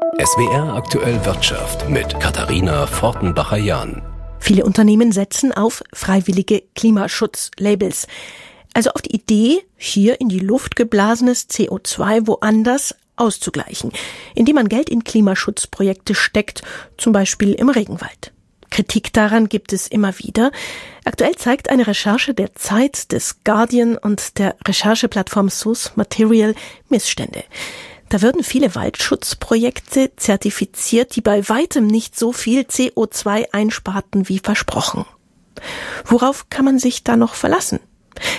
SWR aktuell Wirtschaft mit Katharina Fortenbacher-Jahn. Viele Unternehmen setzen auf freiwillige Klimaschutzlabels. Also auf die Idee, hier in die Luft geblasenes CO2 woanders auszugleichen, indem man Geld in Klimaschutzprojekte steckt, zum Beispiel im Regenwald. Kritik daran gibt es immer wieder. Aktuell zeigt eine Recherche der Zeit, des Guardian und der Rechercheplattform Source Material Missstände. Da würden viele Waldschutzprojekte zertifiziert, die bei weitem nicht so viel CO2 einsparten wie versprochen. Worauf kann man sich da noch verlassen?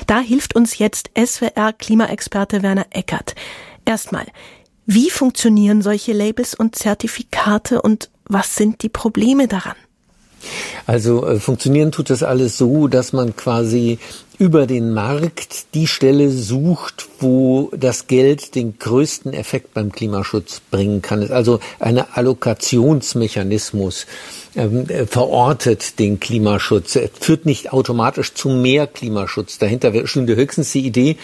Da hilft uns jetzt SWR-Klimaexperte Werner Eckert. Erstmal, wie funktionieren solche Labels und Zertifikate und was sind die Probleme daran? Also äh, funktionieren tut das alles so, dass man quasi über den Markt die Stelle sucht, wo das Geld den größten Effekt beim Klimaschutz bringen kann. Also ein Allokationsmechanismus ähm, äh, verortet den Klimaschutz. Führt nicht automatisch zu mehr Klimaschutz. Dahinter stünde höchstens die Idee,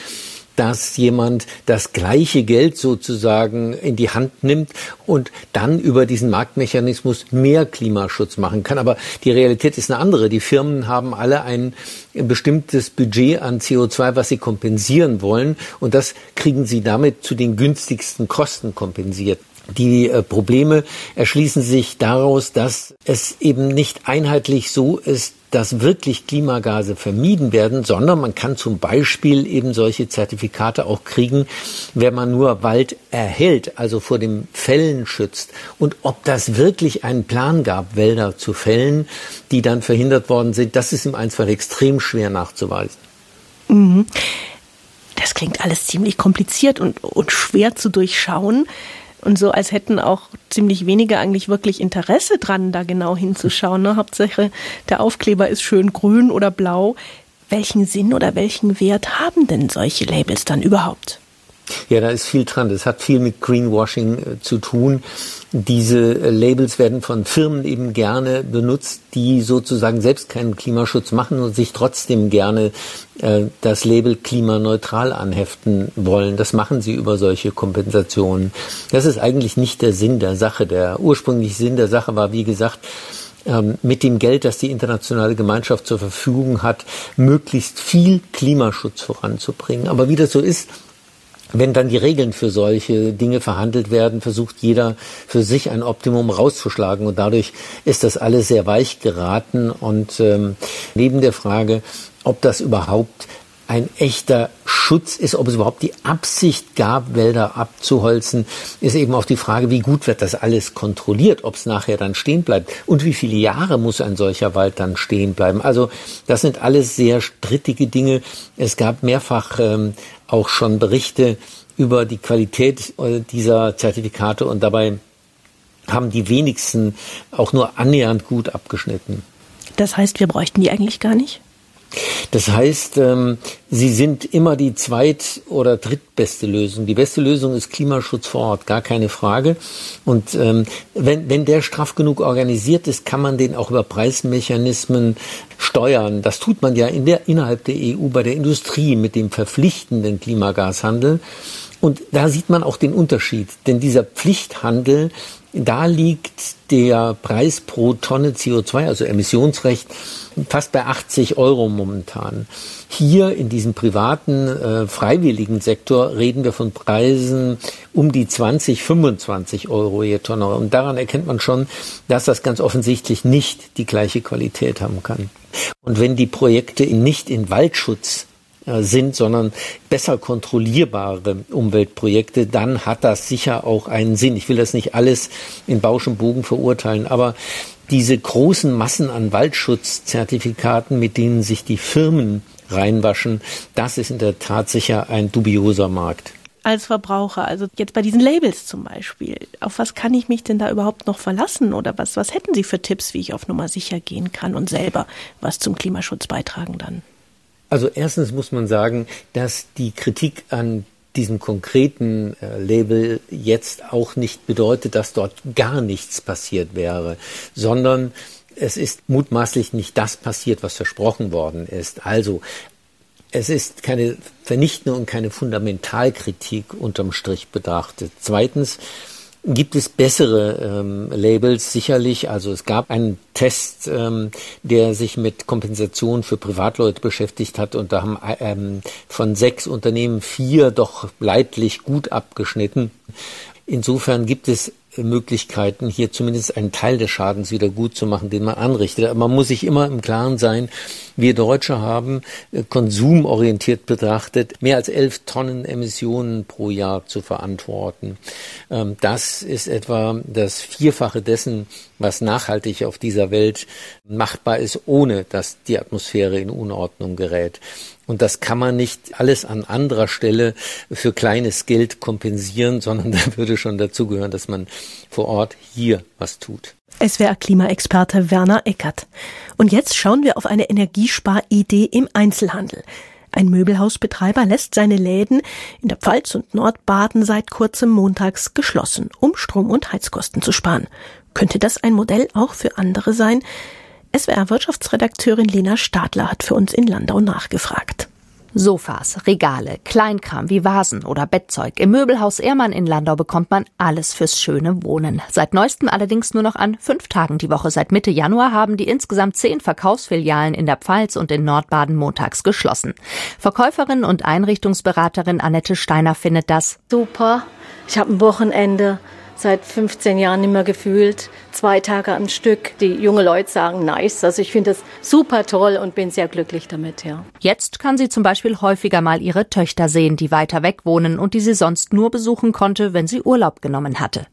dass jemand das gleiche Geld sozusagen in die Hand nimmt und dann über diesen Marktmechanismus mehr Klimaschutz machen kann. Aber die Realität ist eine andere. Die Firmen haben alle ein bestimmtes Budget an CO2, was sie kompensieren wollen. Und das kriegen sie damit zu den günstigsten Kosten kompensiert. Die äh, Probleme erschließen sich daraus, dass es eben nicht einheitlich so ist, dass wirklich Klimagase vermieden werden, sondern man kann zum Beispiel eben solche Zertifikate auch kriegen, wenn man nur Wald erhält, also vor dem Fällen schützt. Und ob das wirklich einen Plan gab, Wälder zu fällen, die dann verhindert worden sind, das ist im Einzelfall extrem schwer nachzuweisen. Mhm. Das klingt alles ziemlich kompliziert und, und schwer zu durchschauen und so, als hätten auch ziemlich wenige eigentlich wirklich Interesse dran, da genau hinzuschauen. Ne? Hauptsache, der Aufkleber ist schön grün oder blau. Welchen Sinn oder welchen Wert haben denn solche Labels dann überhaupt? Ja, da ist viel dran. Das hat viel mit Greenwashing äh, zu tun. Diese äh, Labels werden von Firmen eben gerne benutzt, die sozusagen selbst keinen Klimaschutz machen und sich trotzdem gerne äh, das Label klimaneutral anheften wollen. Das machen sie über solche Kompensationen. Das ist eigentlich nicht der Sinn der Sache. Der ursprüngliche Sinn der Sache war, wie gesagt, ähm, mit dem Geld, das die internationale Gemeinschaft zur Verfügung hat, möglichst viel Klimaschutz voranzubringen. Aber wie das so ist, wenn dann die Regeln für solche Dinge verhandelt werden, versucht jeder für sich ein Optimum rauszuschlagen. Und dadurch ist das alles sehr weich geraten. Und ähm, neben der Frage, ob das überhaupt ein echter Schutz ist, ob es überhaupt die Absicht gab, Wälder abzuholzen, ist eben auch die Frage, wie gut wird das alles kontrolliert, ob es nachher dann stehen bleibt und wie viele Jahre muss ein solcher Wald dann stehen bleiben. Also das sind alles sehr strittige Dinge. Es gab mehrfach ähm, auch schon Berichte über die Qualität äh, dieser Zertifikate und dabei haben die wenigsten auch nur annähernd gut abgeschnitten. Das heißt, wir bräuchten die eigentlich gar nicht? Das heißt, ähm, sie sind immer die zweit- oder drittbeste Lösung. Die beste Lösung ist Klimaschutz vor Ort, gar keine Frage. Und ähm, wenn, wenn der straff genug organisiert ist, kann man den auch über Preismechanismen steuern. Das tut man ja in der, innerhalb der EU bei der Industrie mit dem verpflichtenden Klimagashandel. Und da sieht man auch den Unterschied, denn dieser Pflichthandel, da liegt der Preis pro Tonne CO2, also Emissionsrecht, fast bei 80 Euro momentan. Hier in diesem privaten, äh, freiwilligen Sektor reden wir von Preisen um die 20, 25 Euro je Tonne. Und daran erkennt man schon, dass das ganz offensichtlich nicht die gleiche Qualität haben kann. Und wenn die Projekte nicht in Waldschutz sind, sondern besser kontrollierbare Umweltprojekte, dann hat das sicher auch einen Sinn. Ich will das nicht alles in Bausch und Bogen verurteilen, aber diese großen Massen an Waldschutzzertifikaten, mit denen sich die Firmen reinwaschen, das ist in der Tat sicher ein dubioser Markt als Verbraucher, also jetzt bei diesen Labels zum Beispiel, auf was kann ich mich denn da überhaupt noch verlassen oder was, was hätten Sie für Tipps, wie ich auf Nummer sicher gehen kann und selber was zum Klimaschutz beitragen dann? Also erstens muss man sagen, dass die Kritik an diesem konkreten äh, Label jetzt auch nicht bedeutet, dass dort gar nichts passiert wäre, sondern es ist mutmaßlich nicht das passiert, was versprochen worden ist. Also es ist keine vernichtende und keine Fundamentalkritik unterm Strich betrachtet. Zweitens gibt es bessere ähm, Labels sicherlich. Also es gab einen Test, ähm, der sich mit Kompensation für Privatleute beschäftigt hat und da haben ähm, von sechs Unternehmen vier doch leidlich gut abgeschnitten. Insofern gibt es Möglichkeiten, hier zumindest einen Teil des Schadens wieder gut zu machen, den man anrichtet. Aber man muss sich immer im Klaren sein, wir Deutsche haben äh, konsumorientiert betrachtet mehr als elf Tonnen Emissionen pro Jahr zu verantworten. Ähm, das ist etwa das Vierfache dessen, was nachhaltig auf dieser Welt machbar ist, ohne dass die Atmosphäre in Unordnung gerät. Und das kann man nicht alles an anderer Stelle für kleines Geld kompensieren, sondern da würde schon dazugehören, dass man vor Ort hier was tut. SWR-Klimaexperte Werner Eckert. Und jetzt schauen wir auf eine Energiesparidee im Einzelhandel. Ein Möbelhausbetreiber lässt seine Läden in der Pfalz und Nordbaden seit kurzem montags geschlossen, um Strom- und Heizkosten zu sparen. Könnte das ein Modell auch für andere sein? SWR-Wirtschaftsredakteurin Lena Stadler hat für uns in Landau nachgefragt. Sofas, Regale, Kleinkram wie Vasen oder Bettzeug. Im Möbelhaus Ehrmann in Landau bekommt man alles fürs schöne Wohnen. Seit neuestem allerdings nur noch an fünf Tagen die Woche. Seit Mitte Januar haben die insgesamt zehn Verkaufsfilialen in der Pfalz und in Nordbaden montags geschlossen. Verkäuferin und Einrichtungsberaterin Annette Steiner findet das super. Ich habe ein Wochenende seit 15 Jahren nicht gefühlt. Zwei Tage am Stück. Die junge Leute sagen nice. Also ich finde das super toll und bin sehr glücklich damit, ja. Jetzt kann sie zum Beispiel häufiger mal ihre Töchter sehen, die weiter weg wohnen und die sie sonst nur besuchen konnte, wenn sie Urlaub genommen hatte.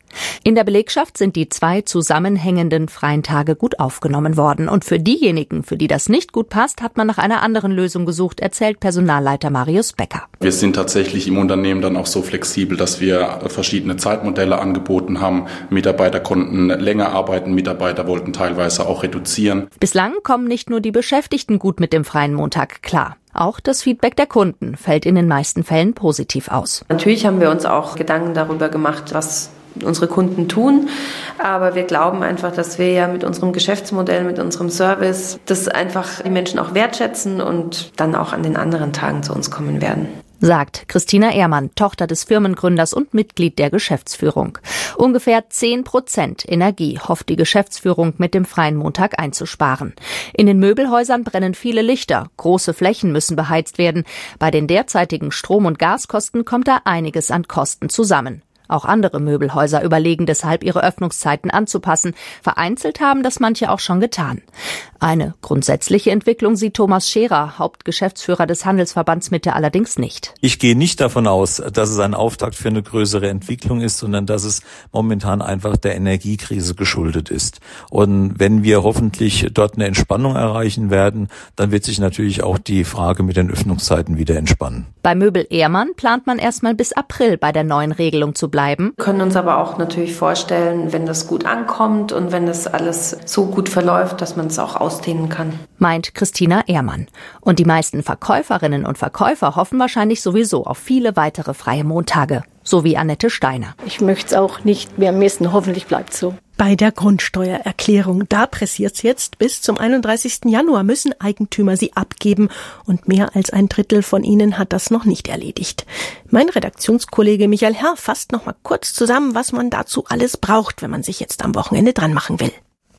In der Belegschaft sind die zwei zusammenhängenden freien Tage gut aufgenommen worden. Und für diejenigen, für die das nicht gut passt, hat man nach einer anderen Lösung gesucht, erzählt Personalleiter Marius Becker. Wir sind tatsächlich im Unternehmen dann auch so flexibel, dass wir verschiedene Zeitmodelle angeboten haben. Mitarbeiter konnten länger arbeiten, Mitarbeiter wollten teilweise auch reduzieren. Bislang kommen nicht nur die Beschäftigten gut mit dem freien Montag klar. Auch das Feedback der Kunden fällt in den meisten Fällen positiv aus. Natürlich haben wir uns auch Gedanken darüber gemacht, was unsere Kunden tun. Aber wir glauben einfach, dass wir ja mit unserem Geschäftsmodell, mit unserem Service, das einfach die Menschen auch wertschätzen und dann auch an den anderen Tagen zu uns kommen werden sagt Christina Ehrmann, Tochter des Firmengründers und Mitglied der Geschäftsführung. Ungefähr 10 Prozent Energie hofft die Geschäftsführung mit dem freien Montag einzusparen. In den Möbelhäusern brennen viele Lichter, große Flächen müssen beheizt werden. Bei den derzeitigen Strom- und Gaskosten kommt da einiges an Kosten zusammen. Auch andere Möbelhäuser überlegen deshalb, ihre Öffnungszeiten anzupassen. Vereinzelt haben das manche auch schon getan. Eine grundsätzliche Entwicklung sieht Thomas Scherer, Hauptgeschäftsführer des Handelsverbands Mitte, allerdings nicht. Ich gehe nicht davon aus, dass es ein Auftakt für eine größere Entwicklung ist, sondern dass es momentan einfach der Energiekrise geschuldet ist. Und wenn wir hoffentlich dort eine Entspannung erreichen werden, dann wird sich natürlich auch die Frage mit den Öffnungszeiten wieder entspannen. Bei Möbel Ehrmann plant man erstmal bis April bei der neuen Regelung zu bleiben. Wir können uns aber auch natürlich vorstellen, wenn das gut ankommt und wenn das alles so gut verläuft, dass man es auch ausdehnen kann. Meint Christina Ehrmann. Und die meisten Verkäuferinnen und Verkäufer hoffen wahrscheinlich sowieso auf viele weitere freie Montage. So wie Annette Steiner. Ich möchte es auch nicht mehr missen. Hoffentlich bleibt so. Bei der Grundsteuererklärung, da pressiert's jetzt. Bis zum 31. Januar müssen Eigentümer sie abgeben und mehr als ein Drittel von ihnen hat das noch nicht erledigt. Mein Redaktionskollege Michael Herr fasst noch mal kurz zusammen, was man dazu alles braucht, wenn man sich jetzt am Wochenende dran machen will.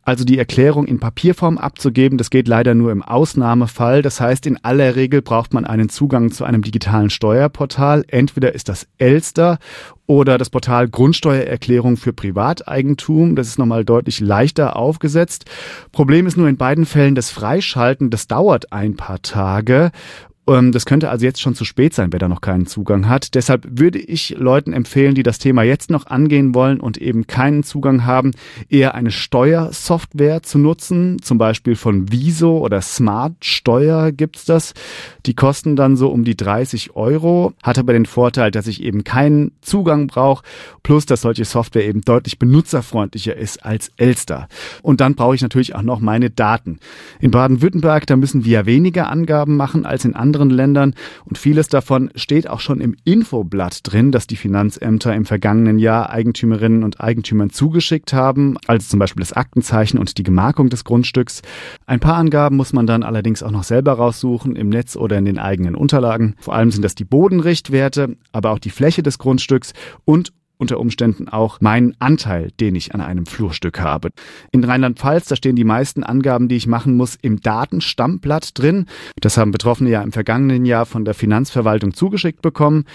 Also die Erklärung in Papierform abzugeben, das geht leider nur im Ausnahmefall. Das heißt, in aller Regel braucht man einen Zugang zu einem digitalen Steuerportal. Entweder ist das Elster oder das Portal Grundsteuererklärung für Privateigentum. Das ist nochmal deutlich leichter aufgesetzt. Problem ist nur in beiden Fällen das Freischalten. Das dauert ein paar Tage. Ähm, das könnte also jetzt schon zu spät sein, wer da noch keinen Zugang hat. Deshalb würde ich Leuten empfehlen, die das Thema jetzt noch angehen wollen und eben keinen Zugang haben, eher eine Steuersoftware zu nutzen, zum Beispiel von Viso oder Smart Steuer gibt's das. Die kosten dann so um die 30 Euro, hat aber den Vorteil, dass ich eben keinen Zugang brauche, plus dass solche Software eben deutlich benutzerfreundlicher ist als Elster. Und dann brauche ich natürlich auch noch meine Daten. In Baden-Württemberg, da müssen wir weniger Angaben machen als in anderen anderen Ländern und vieles davon steht auch schon im Infoblatt drin, das die Finanzämter im vergangenen Jahr Eigentümerinnen und Eigentümern zugeschickt haben, also zum Beispiel das Aktenzeichen und die Gemarkung des Grundstücks. Ein paar Angaben muss man dann allerdings auch noch selber raussuchen im Netz oder in den eigenen Unterlagen. Vor allem sind das die Bodenrichtwerte, aber auch die Fläche des Grundstücks und unter Umständen auch meinen Anteil, den ich an einem Flurstück habe. In Rheinland-Pfalz, da stehen die meisten Angaben, die ich machen muss, im Datenstammblatt drin. Das haben Betroffene ja im vergangenen Jahr von der Finanzverwaltung zugeschickt bekommen.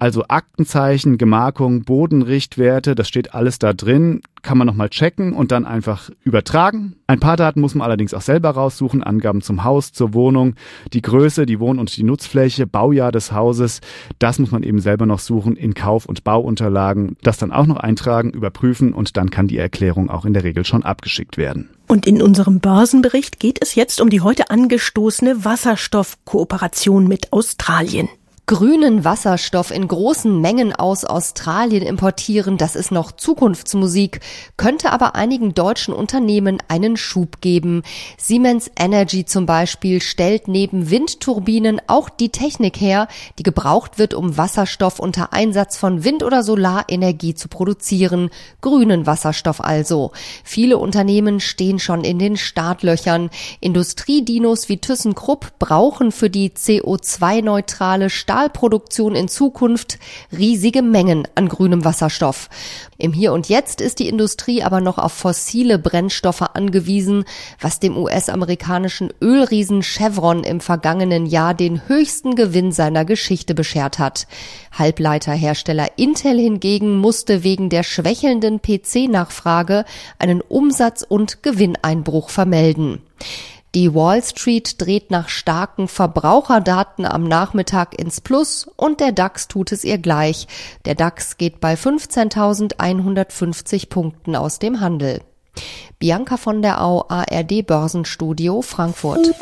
Also Aktenzeichen, Gemarkung, Bodenrichtwerte, das steht alles da drin, kann man nochmal checken und dann einfach übertragen. Ein paar Daten muss man allerdings auch selber raussuchen, Angaben zum Haus, zur Wohnung, die Größe, die Wohn- und die Nutzfläche, Baujahr des Hauses, das muss man eben selber noch suchen in Kauf- und Bauunterlagen, das dann auch noch eintragen, überprüfen und dann kann die Erklärung auch in der Regel schon abgeschickt werden. Und in unserem Börsenbericht geht es jetzt um die heute angestoßene Wasserstoffkooperation mit Australien grünen Wasserstoff in großen Mengen aus Australien importieren, das ist noch Zukunftsmusik, könnte aber einigen deutschen Unternehmen einen Schub geben. Siemens Energy zum Beispiel stellt neben Windturbinen auch die Technik her, die gebraucht wird, um Wasserstoff unter Einsatz von Wind- oder Solarenergie zu produzieren. Grünen Wasserstoff also. Viele Unternehmen stehen schon in den Startlöchern. Industriedinos wie ThyssenKrupp brauchen für die CO2-neutrale Stahlproduktion in Zukunft riesige Mengen an grünem Wasserstoff. Im Hier und Jetzt ist die Industrie aber noch auf fossile Brennstoffe angewiesen, was dem US-amerikanischen Ölriesen Chevron im vergangenen Jahr den höchsten Gewinn seiner Geschichte beschert hat. Halbleiterhersteller Intel hingegen musste wegen der schwächelnden PC-Nachfrage einen Umsatz- und Gewinneinbruch vermelden. Die Wall Street dreht nach starken Verbraucherdaten am Nachmittag ins Plus und der DAX tut es ihr gleich. Der DAX geht bei 15.150 Punkten aus dem Handel. Bianca von der Au, ARD Börsenstudio Frankfurt.